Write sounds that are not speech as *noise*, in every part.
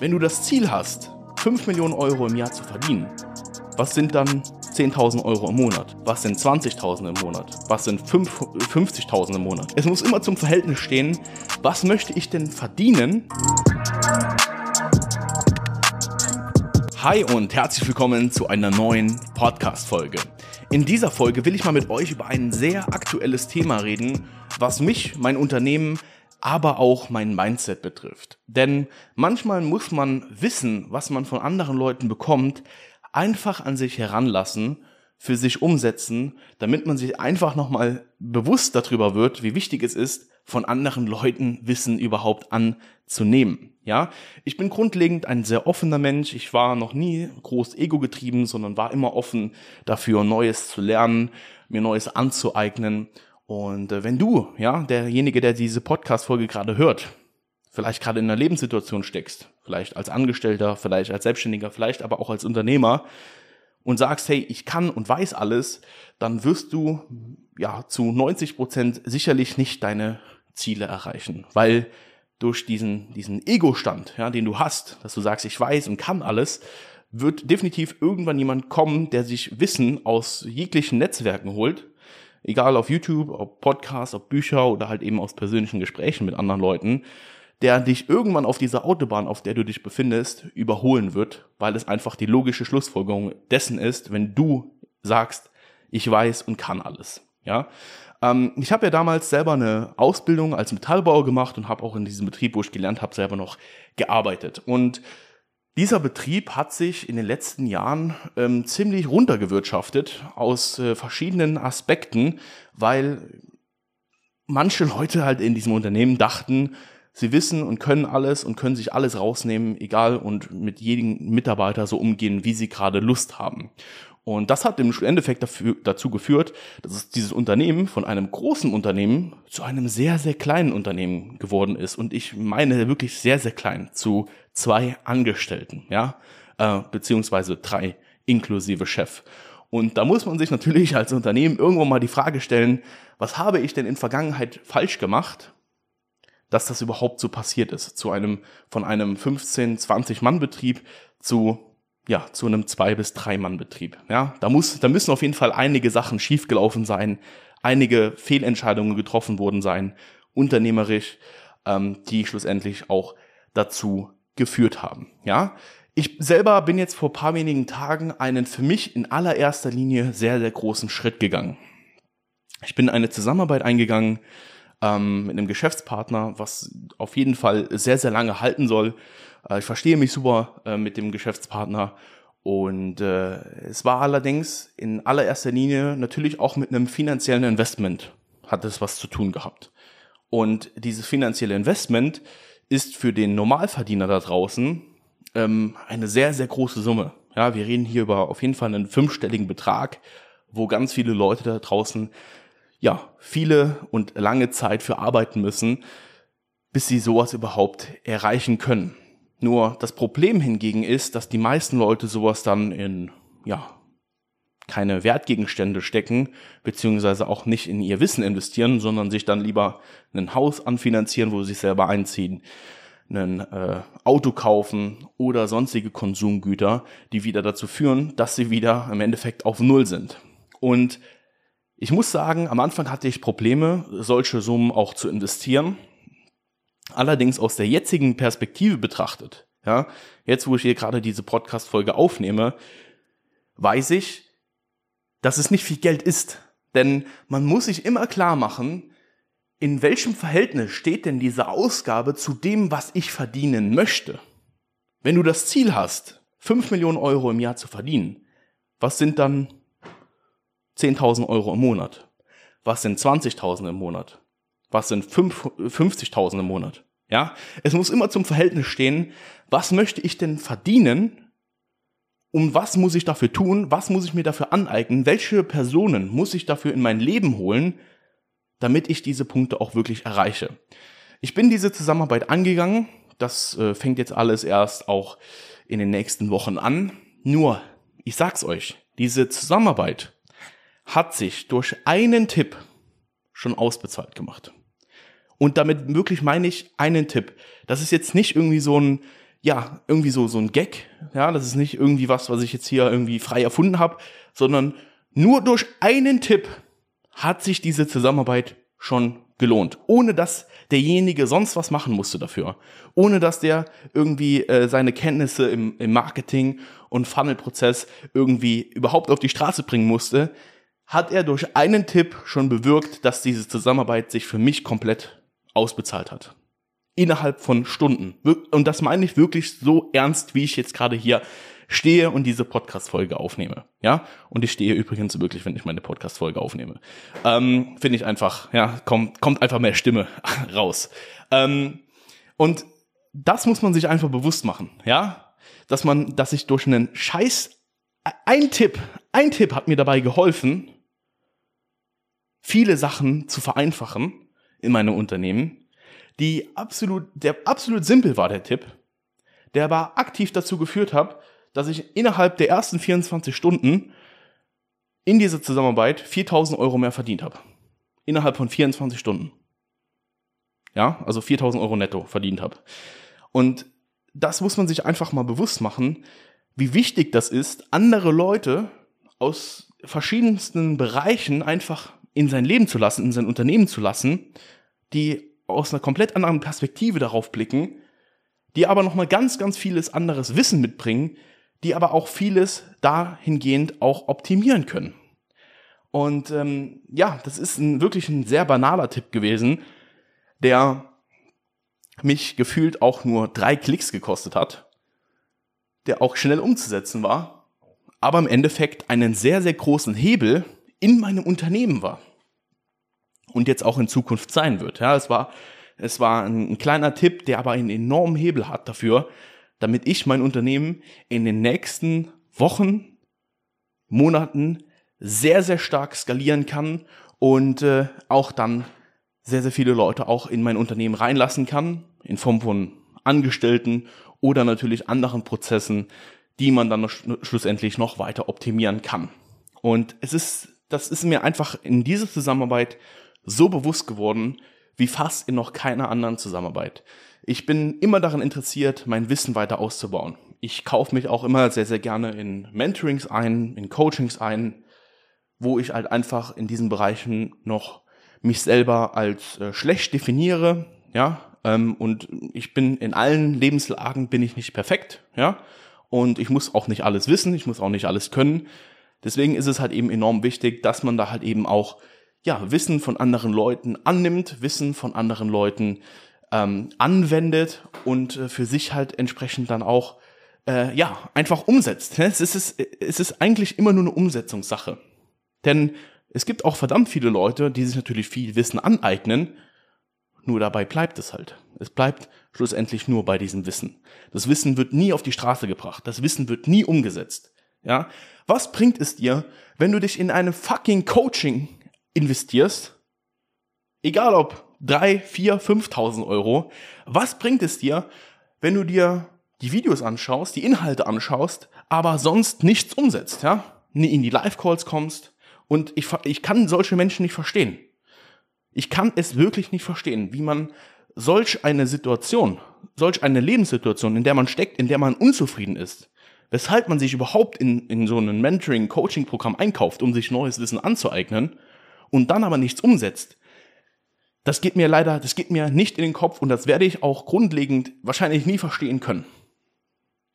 Wenn du das Ziel hast, 5 Millionen Euro im Jahr zu verdienen, was sind dann 10.000 Euro im Monat? Was sind 20.000 im Monat? Was sind 50.000 im Monat? Es muss immer zum Verhältnis stehen, was möchte ich denn verdienen? Hi und herzlich willkommen zu einer neuen Podcast-Folge. In dieser Folge will ich mal mit euch über ein sehr aktuelles Thema reden, was mich, mein Unternehmen, aber auch mein Mindset betrifft. Denn manchmal muss man wissen, was man von anderen Leuten bekommt, einfach an sich heranlassen, für sich umsetzen, damit man sich einfach nochmal bewusst darüber wird, wie wichtig es ist, von anderen Leuten Wissen überhaupt anzunehmen. Ja, ich bin grundlegend ein sehr offener Mensch. Ich war noch nie groß ego getrieben, sondern war immer offen dafür, Neues zu lernen, mir Neues anzueignen und äh, wenn du, ja, derjenige, der diese Podcast-Folge gerade hört, vielleicht gerade in einer Lebenssituation steckst, vielleicht als Angestellter, vielleicht als Selbstständiger, vielleicht aber auch als Unternehmer und sagst, hey, ich kann und weiß alles, dann wirst du ja zu 90 Prozent sicherlich nicht deine Ziele erreichen, weil durch diesen, diesen Ego-Stand, ja, den du hast, dass du sagst, ich weiß und kann alles, wird definitiv irgendwann jemand kommen, der sich Wissen aus jeglichen Netzwerken holt egal auf YouTube, ob Podcasts, ob Bücher oder halt eben aus persönlichen Gesprächen mit anderen Leuten, der dich irgendwann auf dieser Autobahn, auf der du dich befindest, überholen wird, weil es einfach die logische Schlussfolgerung dessen ist, wenn du sagst, ich weiß und kann alles. Ja, ähm, ich habe ja damals selber eine Ausbildung als Metallbauer gemacht und habe auch in diesem Betrieb, wo ich gelernt habe, selber noch gearbeitet. Und dieser Betrieb hat sich in den letzten Jahren ähm, ziemlich runtergewirtschaftet aus äh, verschiedenen Aspekten, weil manche Leute halt in diesem Unternehmen dachten, sie wissen und können alles und können sich alles rausnehmen, egal und mit jedem Mitarbeiter so umgehen, wie sie gerade Lust haben. Und das hat im Endeffekt dafür, dazu geführt, dass es dieses Unternehmen von einem großen Unternehmen zu einem sehr, sehr kleinen Unternehmen geworden ist. Und ich meine wirklich sehr, sehr klein, zu zwei Angestellten, ja, äh, beziehungsweise drei inklusive Chef. Und da muss man sich natürlich als Unternehmen irgendwo mal die Frage stellen, was habe ich denn in Vergangenheit falsch gemacht, dass das überhaupt so passiert ist, zu einem, von einem 15, 20 Mann Betrieb zu ja, zu einem zwei bis drei Mann Betrieb. Ja, da muss, da müssen auf jeden Fall einige Sachen schiefgelaufen sein, einige Fehlentscheidungen getroffen worden sein, unternehmerisch, ähm, die schlussendlich auch dazu geführt haben. Ja, ich selber bin jetzt vor paar wenigen Tagen einen für mich in allererster Linie sehr, sehr großen Schritt gegangen. Ich bin eine Zusammenarbeit eingegangen ähm, mit einem Geschäftspartner, was auf jeden Fall sehr, sehr lange halten soll. Äh, ich verstehe mich super äh, mit dem Geschäftspartner. Und äh, es war allerdings in allererster Linie natürlich auch mit einem finanziellen Investment hat es was zu tun gehabt. Und dieses finanzielle Investment ist für den Normalverdiener da draußen ähm, eine sehr, sehr große Summe. Ja, wir reden hier über auf jeden Fall einen fünfstelligen Betrag, wo ganz viele Leute da draußen ja viele und lange Zeit für arbeiten müssen, bis sie sowas überhaupt erreichen können. Nur das Problem hingegen ist, dass die meisten Leute sowas dann in, ja, keine Wertgegenstände stecken, beziehungsweise auch nicht in ihr Wissen investieren, sondern sich dann lieber ein Haus anfinanzieren, wo sie sich selber einziehen, ein äh, Auto kaufen oder sonstige Konsumgüter, die wieder dazu führen, dass sie wieder im Endeffekt auf Null sind. Und ich muss sagen, am Anfang hatte ich Probleme, solche Summen auch zu investieren. Allerdings aus der jetzigen Perspektive betrachtet, ja, jetzt wo ich hier gerade diese Podcast-Folge aufnehme, weiß ich, dass es nicht viel Geld ist. Denn man muss sich immer klar machen, in welchem Verhältnis steht denn diese Ausgabe zu dem, was ich verdienen möchte? Wenn du das Ziel hast, 5 Millionen Euro im Jahr zu verdienen, was sind dann 10.000 Euro im Monat? Was sind 20.000 im Monat? Was sind 50.000 im Monat? Ja, es muss immer zum Verhältnis stehen, was möchte ich denn verdienen und was muss ich dafür tun, was muss ich mir dafür aneignen, welche Personen muss ich dafür in mein Leben holen, damit ich diese Punkte auch wirklich erreiche. Ich bin diese Zusammenarbeit angegangen, das äh, fängt jetzt alles erst auch in den nächsten Wochen an. Nur, ich sag's euch, diese Zusammenarbeit hat sich durch einen Tipp schon ausbezahlt gemacht. Und damit wirklich meine ich einen Tipp. Das ist jetzt nicht irgendwie so ein, ja, irgendwie so, so ein Gag. Ja, das ist nicht irgendwie was, was ich jetzt hier irgendwie frei erfunden habe, sondern nur durch einen Tipp hat sich diese Zusammenarbeit schon gelohnt, ohne dass derjenige sonst was machen musste dafür, ohne dass der irgendwie äh, seine Kenntnisse im, im Marketing und Funnel-Prozess irgendwie überhaupt auf die Straße bringen musste, hat er durch einen Tipp schon bewirkt, dass diese Zusammenarbeit sich für mich komplett ausbezahlt hat. Innerhalb von Stunden. Und das meine ich wirklich so ernst, wie ich jetzt gerade hier stehe und diese Podcast-Folge aufnehme. Ja, und ich stehe übrigens wirklich, wenn ich meine Podcast-Folge aufnehme. Ähm, Finde ich einfach, ja, kommt, kommt einfach mehr Stimme *laughs* raus. Ähm, und das muss man sich einfach bewusst machen, ja, dass man, dass ich durch einen Scheiß, ein Tipp, ein Tipp hat mir dabei geholfen, viele Sachen zu vereinfachen in meinem Unternehmen, die absolut, der absolut simpel war, der Tipp, der aber aktiv dazu geführt hat, dass ich innerhalb der ersten 24 Stunden in dieser Zusammenarbeit 4000 Euro mehr verdient habe. Innerhalb von 24 Stunden. Ja, also 4000 Euro netto verdient habe. Und das muss man sich einfach mal bewusst machen, wie wichtig das ist, andere Leute aus verschiedensten Bereichen einfach in sein Leben zu lassen, in sein Unternehmen zu lassen, die aus einer komplett anderen Perspektive darauf blicken, die aber nochmal ganz, ganz vieles anderes Wissen mitbringen, die aber auch vieles dahingehend auch optimieren können. Und ähm, ja, das ist ein, wirklich ein sehr banaler Tipp gewesen, der mich gefühlt auch nur drei Klicks gekostet hat, der auch schnell umzusetzen war, aber im Endeffekt einen sehr, sehr großen Hebel in meinem Unternehmen war und jetzt auch in Zukunft sein wird. Ja, es war, es war ein, ein kleiner Tipp, der aber einen enormen Hebel hat dafür, damit ich mein Unternehmen in den nächsten Wochen, Monaten sehr, sehr stark skalieren kann und äh, auch dann sehr, sehr viele Leute auch in mein Unternehmen reinlassen kann, in Form von Angestellten oder natürlich anderen Prozessen, die man dann noch, schlussendlich noch weiter optimieren kann. Und es ist, das ist mir einfach in dieser Zusammenarbeit so bewusst geworden, wie fast in noch keiner anderen Zusammenarbeit. Ich bin immer daran interessiert, mein Wissen weiter auszubauen. Ich kaufe mich auch immer sehr, sehr gerne in Mentorings ein, in Coachings ein, wo ich halt einfach in diesen Bereichen noch mich selber als äh, schlecht definiere, ja, ähm, und ich bin in allen Lebenslagen bin ich nicht perfekt, ja, und ich muss auch nicht alles wissen, ich muss auch nicht alles können. Deswegen ist es halt eben enorm wichtig, dass man da halt eben auch ja, Wissen von anderen Leuten annimmt, Wissen von anderen Leuten ähm, anwendet und äh, für sich halt entsprechend dann auch äh, ja einfach umsetzt. Ne? Es ist, es ist eigentlich immer nur eine Umsetzungssache. Denn es gibt auch verdammt viele Leute, die sich natürlich viel Wissen aneignen, nur dabei bleibt es halt. Es bleibt schlussendlich nur bei diesem Wissen. Das Wissen wird nie auf die Straße gebracht. Das Wissen wird nie umgesetzt. Ja? Was bringt es dir, wenn du dich in eine fucking Coaching investierst, egal ob drei, vier, 5.000 Euro, was bringt es dir, wenn du dir die Videos anschaust, die Inhalte anschaust, aber sonst nichts umsetzt, ja? In die Live-Calls kommst und ich, ich kann solche Menschen nicht verstehen. Ich kann es wirklich nicht verstehen, wie man solch eine Situation, solch eine Lebenssituation, in der man steckt, in der man unzufrieden ist, weshalb man sich überhaupt in, in so ein Mentoring, Coaching-Programm einkauft, um sich neues Wissen anzueignen und dann aber nichts umsetzt, das geht mir leider, das geht mir nicht in den Kopf und das werde ich auch grundlegend wahrscheinlich nie verstehen können.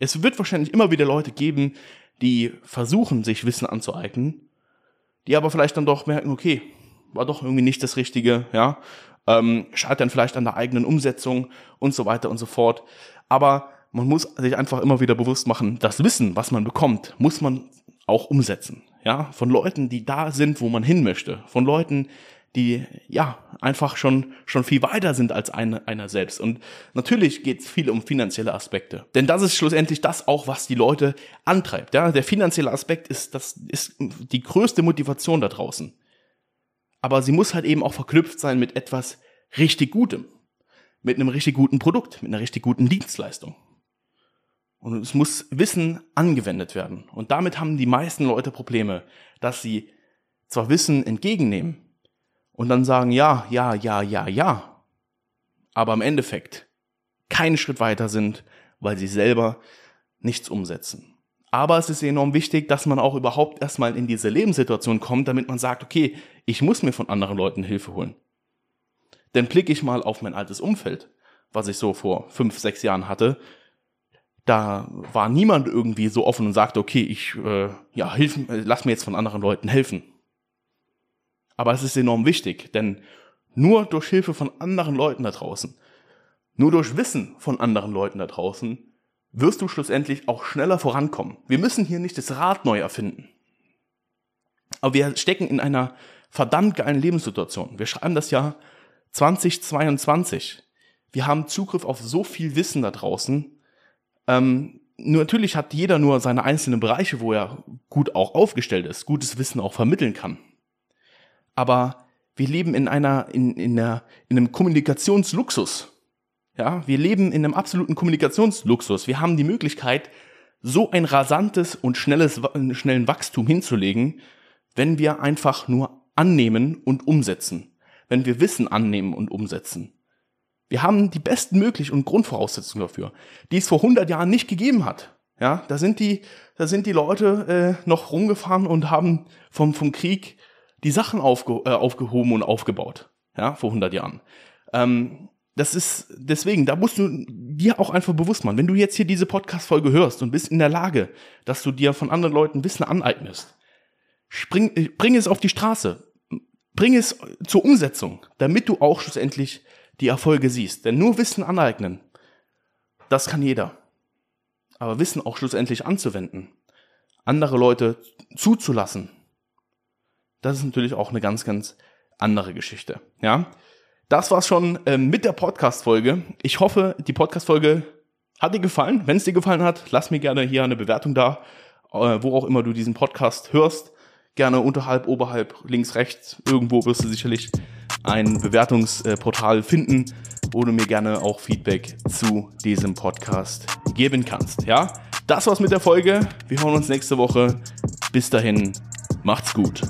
Es wird wahrscheinlich immer wieder Leute geben, die versuchen, sich Wissen anzueignen, die aber vielleicht dann doch merken, okay, war doch irgendwie nicht das Richtige, ja, ähm, scheitern vielleicht an der eigenen Umsetzung und so weiter und so fort. Aber man muss sich einfach immer wieder bewusst machen, das Wissen, was man bekommt, muss man auch umsetzen. Ja, von Leuten, die da sind, wo man hin möchte, von Leuten, die ja einfach schon schon viel weiter sind als eine, einer selbst. Und natürlich geht es viel um finanzielle Aspekte, denn das ist schlussendlich das auch, was die Leute antreibt. Ja, der finanzielle Aspekt ist das ist die größte Motivation da draußen. Aber sie muss halt eben auch verknüpft sein mit etwas richtig Gutem, mit einem richtig guten Produkt, mit einer richtig guten Dienstleistung. Und es muss Wissen angewendet werden. Und damit haben die meisten Leute Probleme, dass sie zwar Wissen entgegennehmen und dann sagen, ja, ja, ja, ja, ja, aber im Endeffekt keinen Schritt weiter sind, weil sie selber nichts umsetzen. Aber es ist enorm wichtig, dass man auch überhaupt erstmal in diese Lebenssituation kommt, damit man sagt, okay, ich muss mir von anderen Leuten Hilfe holen. Denn blicke ich mal auf mein altes Umfeld, was ich so vor fünf, sechs Jahren hatte, da war niemand irgendwie so offen und sagte, okay, ich äh, ja, hilf, äh, lass mir jetzt von anderen Leuten helfen. Aber es ist enorm wichtig, denn nur durch Hilfe von anderen Leuten da draußen, nur durch Wissen von anderen Leuten da draußen, wirst du schlussendlich auch schneller vorankommen. Wir müssen hier nicht das Rad neu erfinden. Aber wir stecken in einer verdammt geilen Lebenssituation. Wir schreiben das Jahr 2022. Wir haben Zugriff auf so viel Wissen da draußen. Ähm, natürlich hat jeder nur seine einzelnen Bereiche, wo er gut auch aufgestellt ist, gutes Wissen auch vermitteln kann. Aber wir leben in einer, in, in, einer, in einem Kommunikationsluxus. Ja, wir leben in einem absoluten Kommunikationsluxus. Wir haben die Möglichkeit, so ein rasantes und schnelles, schnellen Wachstum hinzulegen, wenn wir einfach nur annehmen und umsetzen. Wenn wir Wissen annehmen und umsetzen. Wir haben die besten möglichen und Grundvoraussetzungen dafür, die es vor 100 Jahren nicht gegeben hat. Ja, da sind die, da sind die Leute äh, noch rumgefahren und haben vom, vom Krieg die Sachen aufge, äh, aufgehoben und aufgebaut. Ja, vor 100 Jahren. Ähm, das ist deswegen, da musst du dir auch einfach bewusst machen, wenn du jetzt hier diese Podcast-Folge hörst und bist in der Lage, dass du dir von anderen Leuten Wissen aneignest, spring, äh, bring es auf die Straße, bring es zur Umsetzung, damit du auch schlussendlich die Erfolge siehst. Denn nur Wissen aneignen, das kann jeder. Aber Wissen auch schlussendlich anzuwenden, andere Leute zuzulassen, das ist natürlich auch eine ganz, ganz andere Geschichte. Ja, das war's schon ähm, mit der Podcast-Folge. Ich hoffe, die Podcast-Folge hat dir gefallen. Wenn es dir gefallen hat, lass mir gerne hier eine Bewertung da, äh, wo auch immer du diesen Podcast hörst. Gerne unterhalb, oberhalb, links, rechts. Irgendwo wirst du sicherlich ein Bewertungsportal finden, wo du mir gerne auch Feedback zu diesem Podcast geben kannst. Ja, das war's mit der Folge. Wir hören uns nächste Woche. Bis dahin, macht's gut.